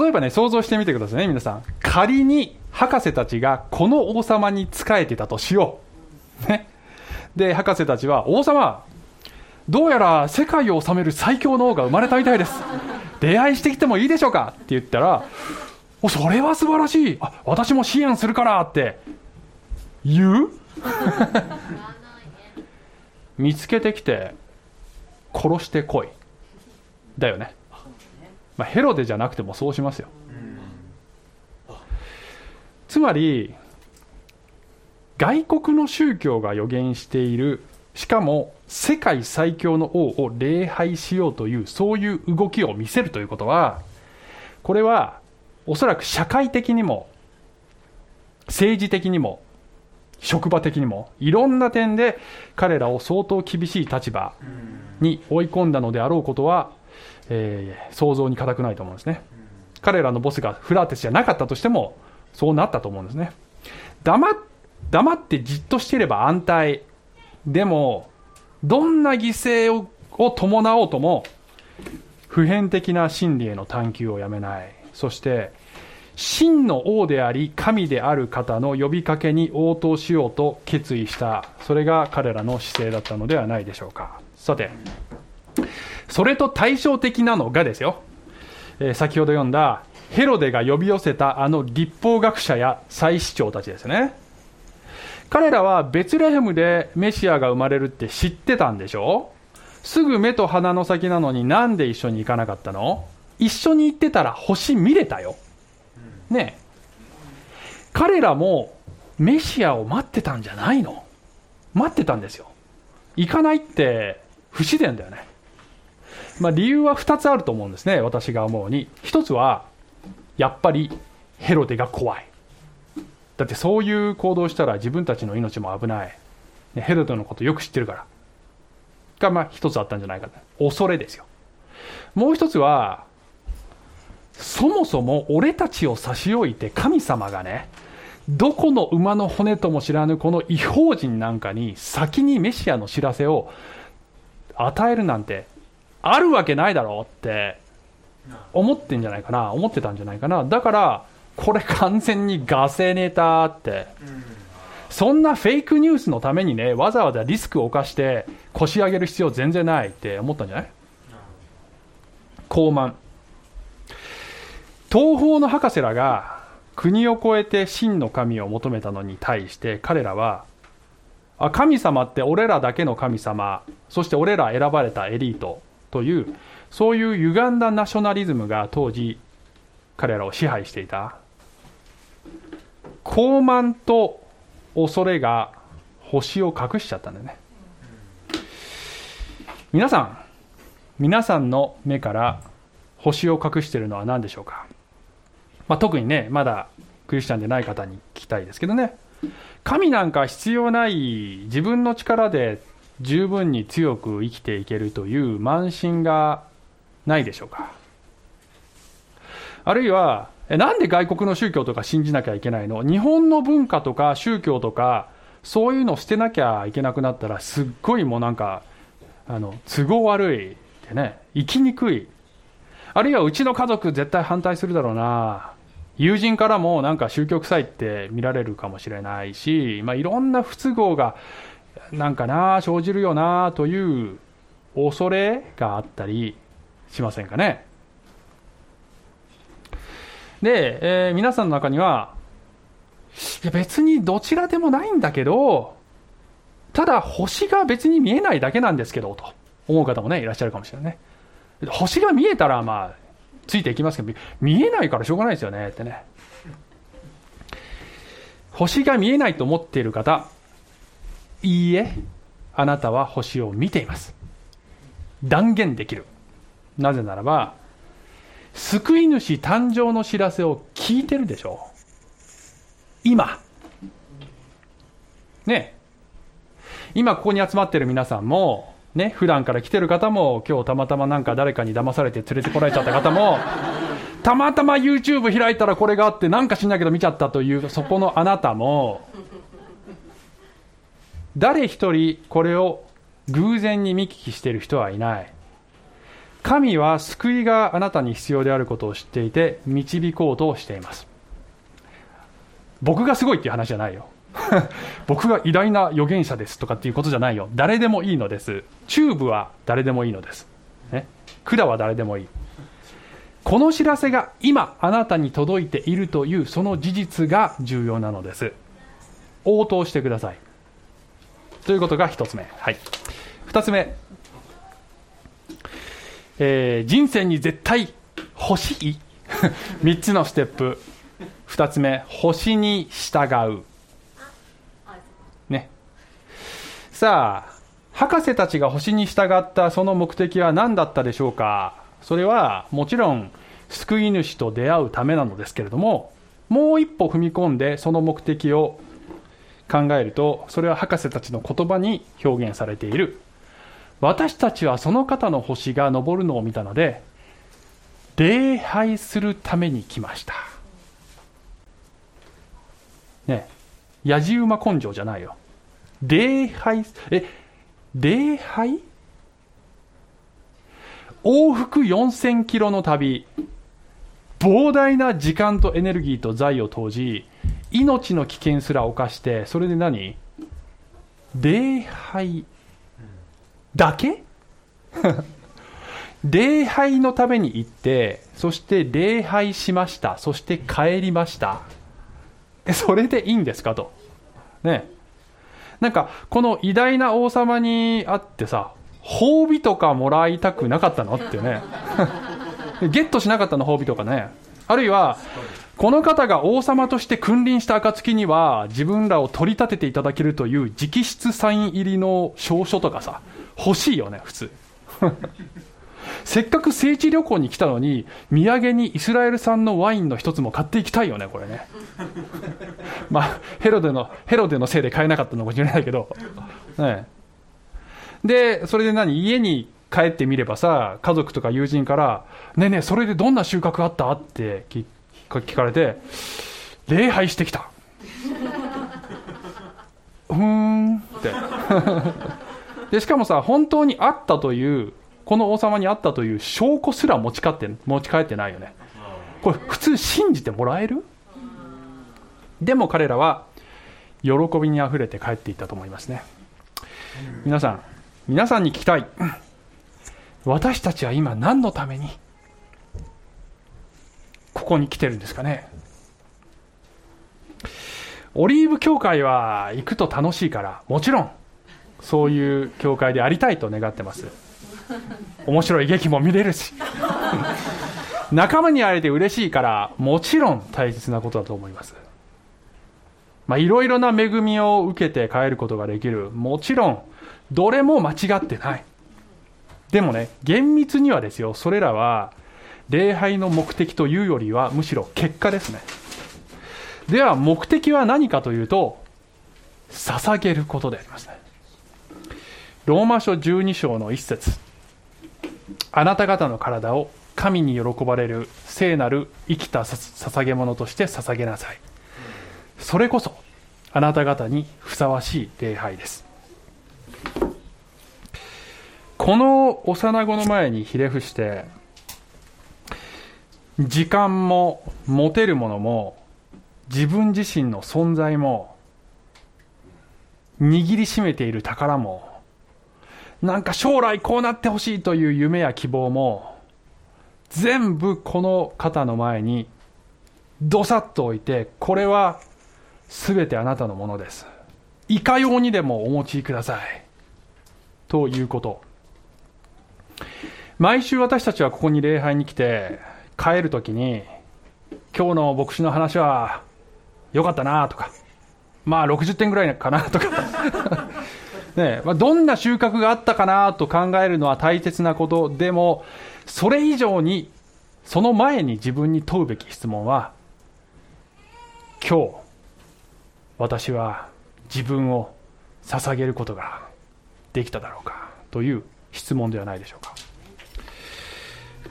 例えばね想像してみてくださいね皆さん。仮に博士たちがこの王様に仕えてたとしよう。ね。で博士たちは王様どうやら世界を治める最強の王が生まれたみたいです。出会いしてきてもいいでしょうかって言ったらおそれは素晴らしい。あ私も支援するからって言う？(laughs) 見つけてきて殺してこい。だよね、まあ、ヘロデじゃなくてもそうしますよ。つまり外国の宗教が予言しているしかも世界最強の王を礼拝しようというそういう動きを見せるということはこれはおそらく社会的にも政治的にも職場的にもいろんな点で彼らを相当厳しい立場に追い込んだのであろうことは、えー想像に難くないと思うんですね。彼らのボスがフラーテスじゃなかったとしてもそうなったと思うんですね。黙っ黙ってじっとしていれば安泰。でもどんな犠牲をを伴おうとも普遍的な真理への探求をやめない。そして真の王であり神である方の呼びかけに応答しようと決意した。それが彼らの姿勢だったのではないでしょうか。さてそれと対照的なのがですよ、えー先ほど読んだヘロデが呼び寄せたあの立法学者や祭司長たちですね。彼らはベツレヘムでメシアが生まれるって知ってたんでしょすぐ目と鼻の先なのになんで一緒に行かなかったの？一緒に行ってたら星見れたよ。ね彼らもメシアを待ってたんじゃないの？待ってたんですよ。行かないって不自然だよね。まあ理由は2つあると思うんですね私が思うに。1つはやっぱりヘロデが怖い。だってそういう行動したら自分たちの命も危ない、ねヘロデのことよく知ってるから。がまあ一つあったんじゃないかと。恐れですよ。もう一つはそもそも俺たちを差し置いて神様がねどこの馬の骨とも知らぬこの違法人なんかに先にメシアの知らせを与えるなんてあるわけないだろうって思ってんじゃないかな思ってたんじゃないかな。だからこれ完全にガセネタって。そんなフェイクニュースのためにねわざわざリスクを冒して腰上げる必要全然ないって思ったんじゃない？高慢。東方の博士らが国を越えて真の神を求めたのに対して彼らはあ神様って俺らだけの神様そして俺ら選ばれたエリートというそういう歪んだナショナリズムが当時彼らを支配していた。高慢と恐れが星を隠しちゃったんだよね。皆さん皆さんの目から星を隠しているのは何でしょうか、まあ、特にねまだクリスチャンでない方に聞きたいですけどね。神なんか必要ない自分の力で十分に強く生きていけるという慢心がないでしょうか。あるいはえなんで外国の宗教とか信じなきゃいけないの？日本の文化とか宗教とかそういうの捨てなきゃいけなくなったらすっごいもうなんかあの都合悪いってね生きにくい。あるいはうちの家族絶対反対するだろうな。友人からもなんか宗教臭いって見られるかもしれないし、まあ、いろんな不都合がなんかな生じるよなという恐れがあったりしませんかね。で、えー皆さんの中にはいや別にどちらでもないんだけどただ星が別に見えないだけなんですけどと思う方もねいらっしゃるかもしれないね。星が見えたらまあついていきますけど見えないからしょうがないですよねってね。星が見えないと思っている方いいえあなたは星を見ています。断言できる。なぜならば救い主誕生の知らせを聞いてるでしょう。今。ね。今ここに集まっている皆さんもね普段から来てる方も今日たまたまなんか誰かに騙されて連れてこられちゃった方も (laughs) たまたま YouTube 開いたらこれがあってなんか知んないけど見ちゃったというそこのあなたも誰一人これを偶然に見聞きしている人はいない。神は救いがあなたに必要であることを知っていて導こうとしています。僕がすごいっていう話じゃないよ。(laughs) 僕が偉大な預言者ですとかっていうことじゃないよ。誰でもいいのです。チューブは誰でもいいのです、ね、管は誰でもいい。この知らせが今あなたに届いているというその事実が重要なのです。応答してください。ということが一つ目。はい。二つ目。えー人生に絶対欲しい。(laughs) 3つのステップ。2つ目。星に従うねさあ博士たちが星に従ったその目的は何だったでしょうか？それはもちろん救い主と出会うためなのですけれどももう一歩踏み込んでその目的を考えるとそれは博士たちの言葉に表現されている。私たちはその方の星が昇るのを見たので礼拝するために来ました。ねやじ馬根性じゃないよ。礼拝？え礼拝？往復4000キロの旅。膨大な時間とエネルギーと財を投じ命の危険すら冒してそれで何？礼拝。だけ？(laughs) 礼拝のために行ってそして礼拝しました。そして帰りました。それでいいんですかと。ね。なんかこの偉大な王様に会ってさ褒美とかもらいたくなかったの？ってね。(laughs) ゲットしなかったの褒美とかね。あるいはこの方が王様として君臨した暁には自分らを取り立てていただけるという直筆サイン入りの証書とかさ欲しいよね普通。せっかく聖地旅行に来たのに土産にイスラエル産のワインの一つも買っていきたいよねこれね。(laughs) まあヘロデのヘロデのせいで買えなかったのかもしれないけど。ね。でそれで何？家に帰ってみればさ家族とか友人から「ねえねえそれでどんな収穫あった?」って聞聞かれて「礼拝してきた」うーんって。(laughs) でしかもさ本当にあったというこの王様にあったという証拠すら持ち帰って持ち帰ってないよね。これ普通信じてもらえる？でも彼らは喜びにあふれて帰っていったと思いますね。皆さん皆さんに聞きたい。私たちは今何のためにここに来てるんですかね？オリーブ教会は行くと楽しいからもちろんそういう教会でありたいと願ってます。面白い劇も見れるし。仲間に会えて嬉しいからもちろん大切なことだと思います。まあいろいろな恵みを受けて帰ることができる。もちろんどれも間違ってない。でもね厳密にはですよそれらは礼拝の目的というよりはむしろ結果ですね。では目的は何かというと捧げることでありますね。ローマ書12章の一節。あなた方の体を神に喜ばれる聖なる生きた捧げ物として捧げなさい。それこそあなた方にふさわしい礼拝です。この幼子の前にひれ伏して時間も持てるものも自分自身の存在も握りしめている宝もなんか将来こうなってほしいという夢や希望も全部この方の前にどさっと置いてこれは全てあなたのものです。いかようにでもお持ちください。ということ。毎週私たちはここに礼拝に来て帰るときに今日の牧師の話は良かったなとかまあ60点ぐらいかなとか。ねまあ、どんな収穫があったかなと考えるのは大切なことでもそれ以上にその前に自分に問うべき質問は今日私は自分を捧げることができただろうかという質問ではないでしょうか。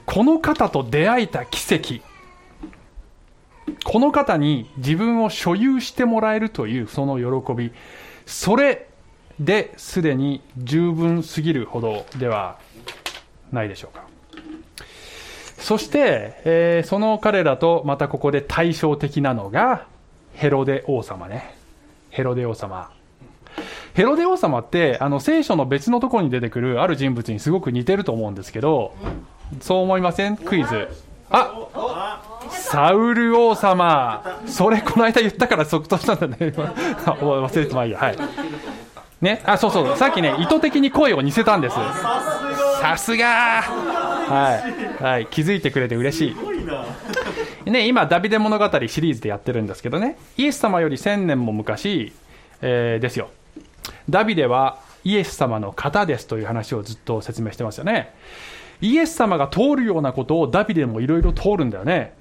この方と出会えた奇跡この方に自分を所有してもらえるというその喜びそれですでに十分すぎるほどではないでしょうか。そして、えー、その彼らとまたここで対照的なのがヘロデ王様ね。ヘロデ王様。ヘロデ王様ってあの聖書の別のところに出てくるある人物にすごく似てると思うんですけどそう思いません？クイズ。あサウル王様。それこの間言ったから即答したんだね。(laughs) 忘れてまいいや。はい。ね。あそうそう。さっきね意図的に声を似せたんです。さすが。はい、はい、気づいてくれて嬉しい。ね今ダビデ物語シリーズでやってるんですけどね。イエス様より1000年も昔、えー、ですよ。ダビデはイエス様の方ですという話をずっと説明してますよね。イエス様が通るようなことをダビデもいろいろ通るんだよね。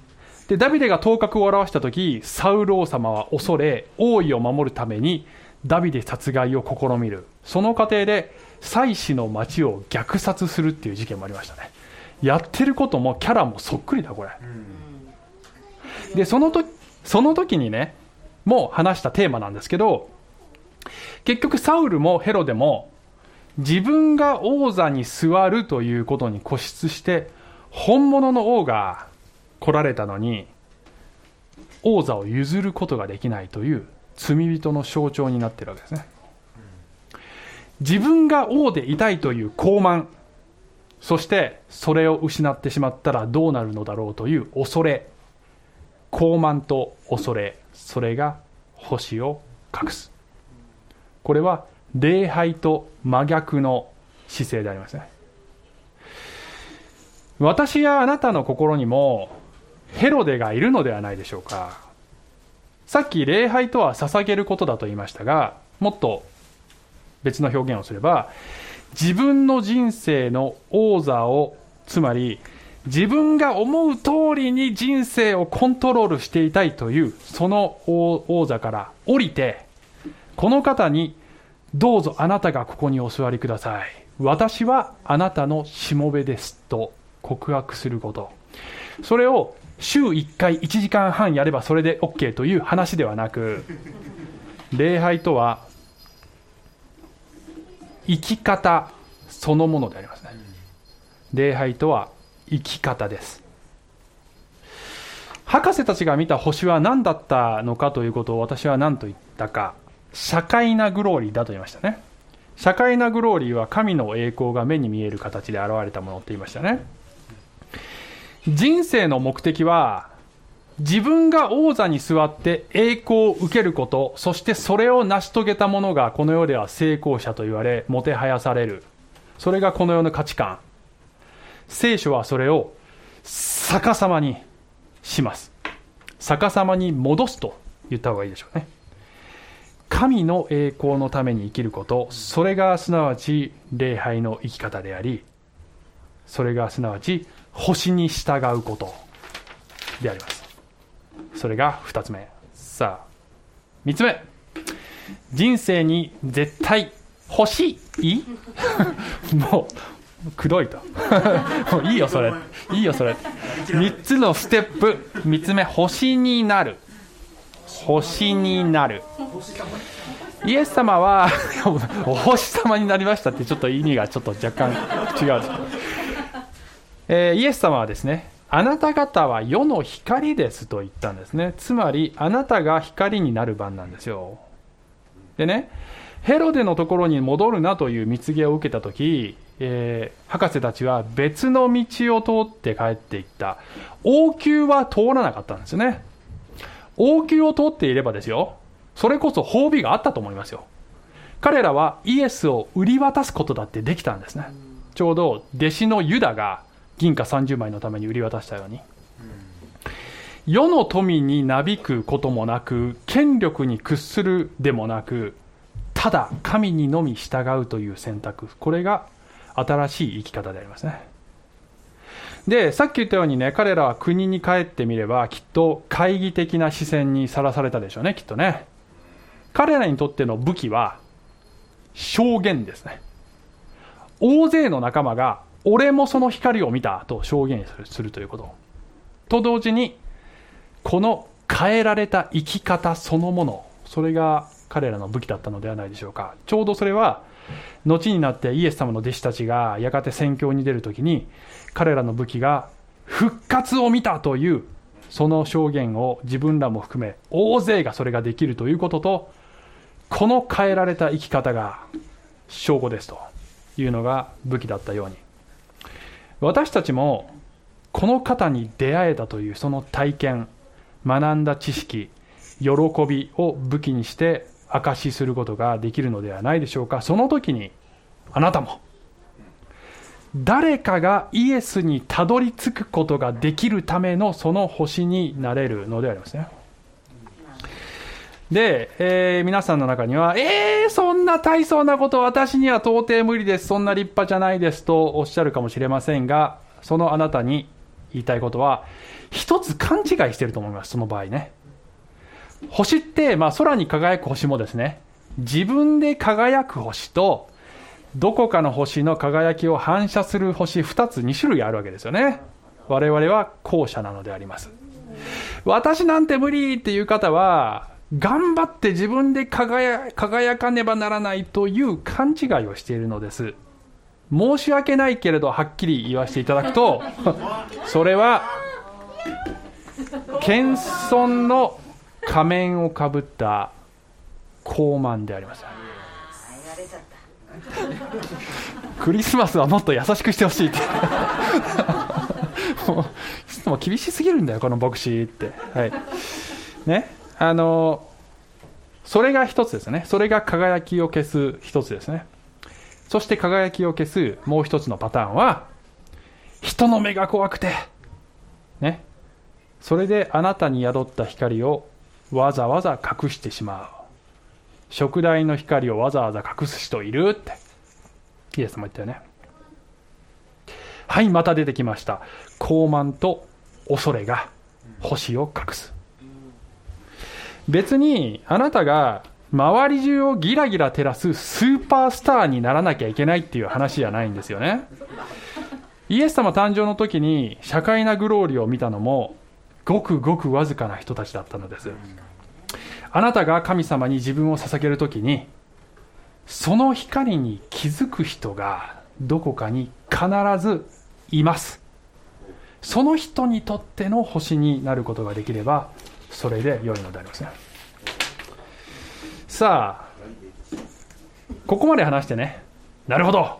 でダビデが頭角を現した時サウル王様は恐れ王位を守るためにダビデ殺害を試みる。その過程で妻子の町を虐殺するっていう事件もありましたね。やってることもキャラもそっくりだこれ。でその時その時にねもう話したテーマなんですけど結局サウルもヘロデも自分が王座に座るということに固執して本物の王が来られたのに王座を譲ることができないという罪人の象徴になっているわけですね。自分が王でいたいという傲慢そしてそれを失ってしまったらどうなるのだろうという恐れ。傲慢と恐れそれが星を隠す。これは礼拝と真逆の姿勢でありますね。私やあなたの心にもヘロデがいるのではないでしょうか。さっき礼拝とは捧げることだと言いましたがもっと別の表現をすれば自分の人生の王座をつまり自分が思う通りに人生をコントロールしていたいというその王座から降りてこの方にどうぞあなたがここにお座りください。私はあなたのしもべですと。告白すること。それを週1回1時間半やればそれで OK という話ではなく礼拝とは生き方そのものでありますね。礼拝とは生き方です。博士たちが見た星は何だったのかということを私は何と言ったか社会なグローリーだと言いましたね。社会なグローリーは神の栄光が目に見える形で現れたものって言いましたね。人生の目的は自分が王座に座って栄光を受けることそしてそれを成し遂げた者がこの世では成功者と言われもてはやされる。それがこの世の価値観。聖書はそれを逆さまにします。逆さまに戻すと言った方がいいでしょうね。神の栄光のために生きることそれがすなわち礼拝の生き方でありそれがすなわち星に従うこと。であります。それが2つ目。さあ3つ目。人生に絶対欲しい？(laughs) もうくどいと。(laughs) もういいよそれ。いいよそれ。3つのステップ。3つ目星になる。星になる。イエス様は (laughs) お星様になりましたってちょっと意味がちょっと若干違う、えーイエス様はですねあなた方は世の光ですと言ったんですね。つまりあなたが光になる番なんですよ。でねヘロデのところに戻るなという蜜げを受けた時、えー博士たちは別の道を通って帰っていった。王宮は通らなかったんですよね。王宮を通っていればですよそれこそ褒美があったと思いますよ。彼らはイエスを売り渡すことだってできたんですね。ちょうど弟子のユダが銀貨30枚のために売り渡したように。世の富になびくこともなく権力に屈するでもなくただ神にのみ従うという選択。これが新しい生き方でありますね。でさっき言ったようにね彼らは国に帰ってみればきっと懐疑的な視線にさらされたでしょうねきっとね。彼らにとっての武器は証言ですね。大勢の仲間が俺もその光を見たと証言するということ。と同時にこの変えられた生き方そのものそれが彼らの武器だったのではないでしょうか。ちょうどそれは後になってイエス様の弟子たちがやがて宣教に出るときに彼らの武器が復活を見たというその証言を自分らも含め大勢がそれができるということとこの変えられた生き方が証拠ですというのが武器だったように私たちもこの方に出会えたというその体験学んだ知識喜びを武器にして証しすることができるのではないでしょうか。その時にあなたも誰かがイエスにたどり着くことができるためのその星になれるのでありますね。で、えー皆さんの中には、えー、そんな大層なこと私には到底無理です、そんな立派じゃないですとおっしゃるかもしれませんが、そのあなたに言いたいことは、一つ勘違いしてると思います、その場合ね。星って、まあ、空に輝く星もですね、自分で輝く星と、どこかの星の輝きを反射する星2つ、2種類あるわけですよね。我々は後者なのであります。私なんて無理っていう方は、頑張って自分で輝輝かねばならないという勘違いをしているのです。申し訳ないけれど、はっきり言わせていただくと、(laughs) それは、謙遜の仮面をかぶった高慢であります。クリスマスはもっと優しくしてほしいって。(laughs) もういつも厳しすぎるんだよ、この牧師って。はい。ね。あの、それが一つですね。それが輝きを消す一つですね。そして輝きを消すもう一つのパターンは、人の目が怖くて、ね。それであなたに宿った光をわざわざ隠してしまう。食台の光をわざわざ隠す人いるって。イエスも言ったよね。はい、また出てきました。高慢と恐れが星を隠す。別にあなたが周り中をギラギラ照らすスーパースターにならなきゃいけないっていう話じゃないんですよね。イエス様誕生の時に社会なグローリーを見たのもごくごくわずかな人たちだったのです。あなたが神様に自分を捧げる時にその光に気づく人がどこかに必ずいます。その人にとっての星になることができればそれで良いのでありますね。さあ、ここまで話してね、なるほど、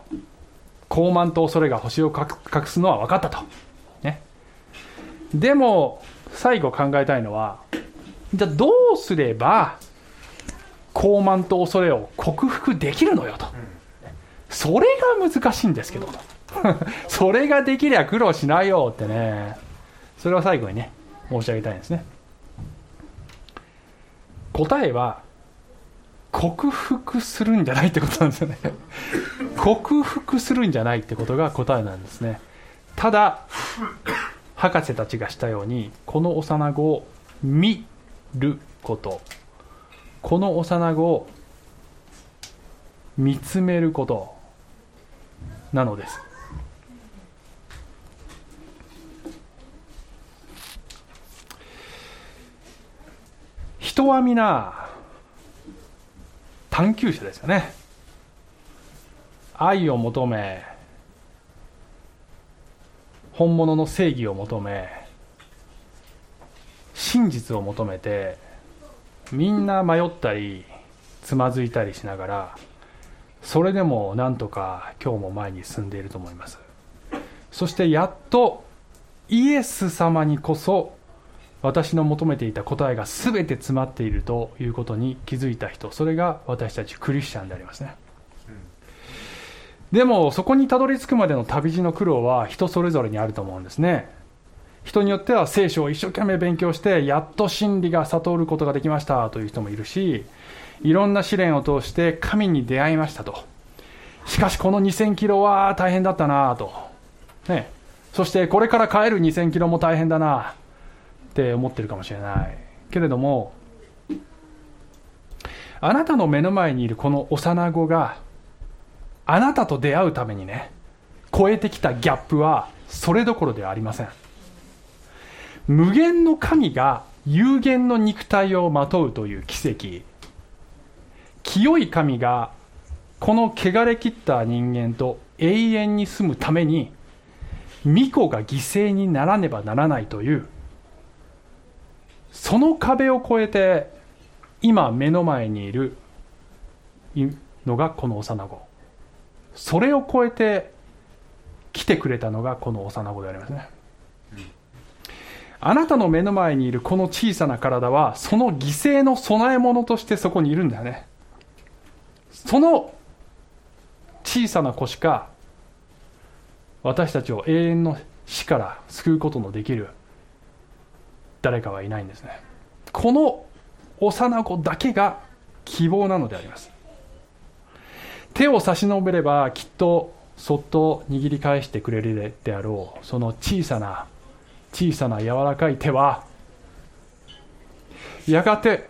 高慢と恐れが星を隠すのは分かったと。ね、でも、最後考えたいのは、じゃあどうすれば高慢と恐れを克服できるのよと。それが難しいんですけど、(laughs) それができりゃ苦労しないよってね、それを最後にね、申し上げたいんですね。答えは克服するんじゃないってことなんですよね。(laughs) 克服するんじゃないってことが答えなんですね。ただ博士たちがしたようにこの幼子を見ること。この幼子を見つめること。なのです。人は皆探求者ですよね。愛を求め本物の正義を求め真実を求めてみんな迷ったりつまずいたりしながらそれでもなんとか今日も前に進んでいると思います。そしてやっとイエス様にこそ私の求めていた答えが全て詰まっているということに気づいた人。それが私たちクリスチャンでありますね、でもそこにたどり着くまでの旅路の苦労は人それぞれにあると思うんですね。人によっては聖書を一生懸命勉強してやっと真理が悟ることができましたという人もいるしいろんな試練を通して神に出会いましたと。しかしこの2000キロは大変だったなと、ね、そしてこれから帰る2000キロも大変だなって思ってるかもしれないけれどもあなたの目の前にいるこの幼子があなたと出会うためにね超えてきたギャップはそれどころではありません。無限の神が有限の肉体をまとうという奇跡。清い神がこの汚れ切った人間と永遠に住むために巫女が犠牲にならねばならないというその壁を越えて今目の前にいるのがこの幼子。それを超えて来てくれたのがこの幼子でありますね、あなたの目の前にいるこの小さな体はその犠牲の供え物としてそこにいるんだよね。その小さな子しか私たちを永遠の死から救うことのできる誰かはいないんですね。この幼子だけが希望なのであります。手を差し伸べればきっとそっと握り返してくれるであろう。その小さな小さな柔らかい手はやがて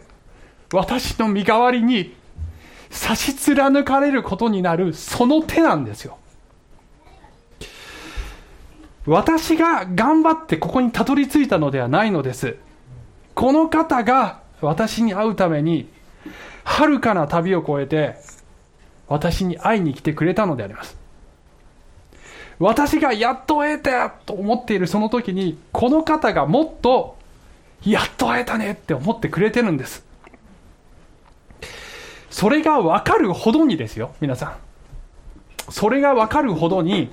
私の身代わりに差し貫かれることになるその手なんですよ。私が頑張ってここにたどり着いたのではないのです。この方が私に会うために遥かな旅を越えて私に会いに来てくれたのであります。私がやっと会えたと思っているその時にこの方がもっとやっと会えたねって思ってくれてるんです。それが分かるほどにですよ皆さん。それが分かるほどに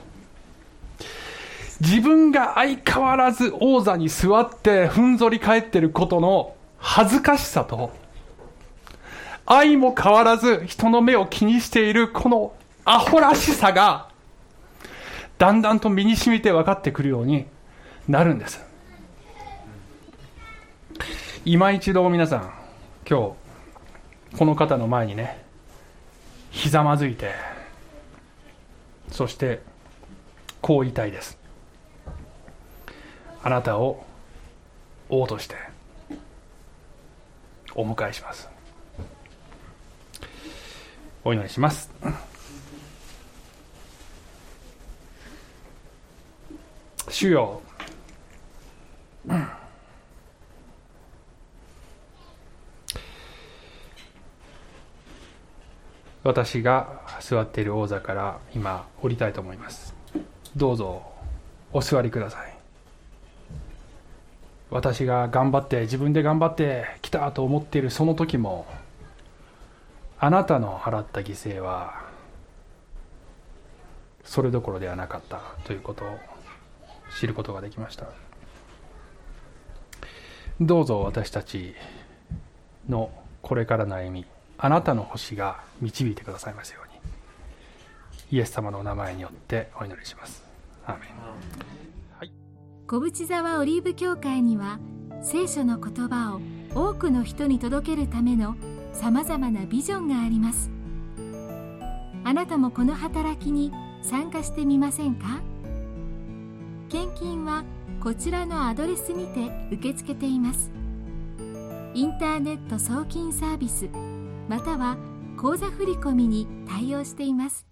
自分が相変わらず王座に座ってふんぞり返ってることの恥ずかしさと愛も変わらず人の目を気にしているこのアホらしさがだんだんと身に染みて分かってくるようになるんです。今一度皆さん今日この方の前にねひざまずいてそしてこう言いたいです。あなたを王としてお迎えします。お祈りします。主よ。私が座っている王座から今降りたいと思います。どうぞお座りください。私が頑張って自分で頑張ってきたと思っているその時もあなたの払った犠牲はそれどころではなかったということを知ることができました。どうぞ私たちのこれからの歩みあなたの星が導いてくださいますように。イエス様のお名前によってお祈りします。アーメン。
小淵沢オリーブ教会には聖書の言葉を多くの人に届けるためのさまざまなビジョンがあります。あなたもこの働きに参加してみませんか？献金はこちらのアドレスにて受け付けています。インターネット送金サービスまたは口座振込に対応しています。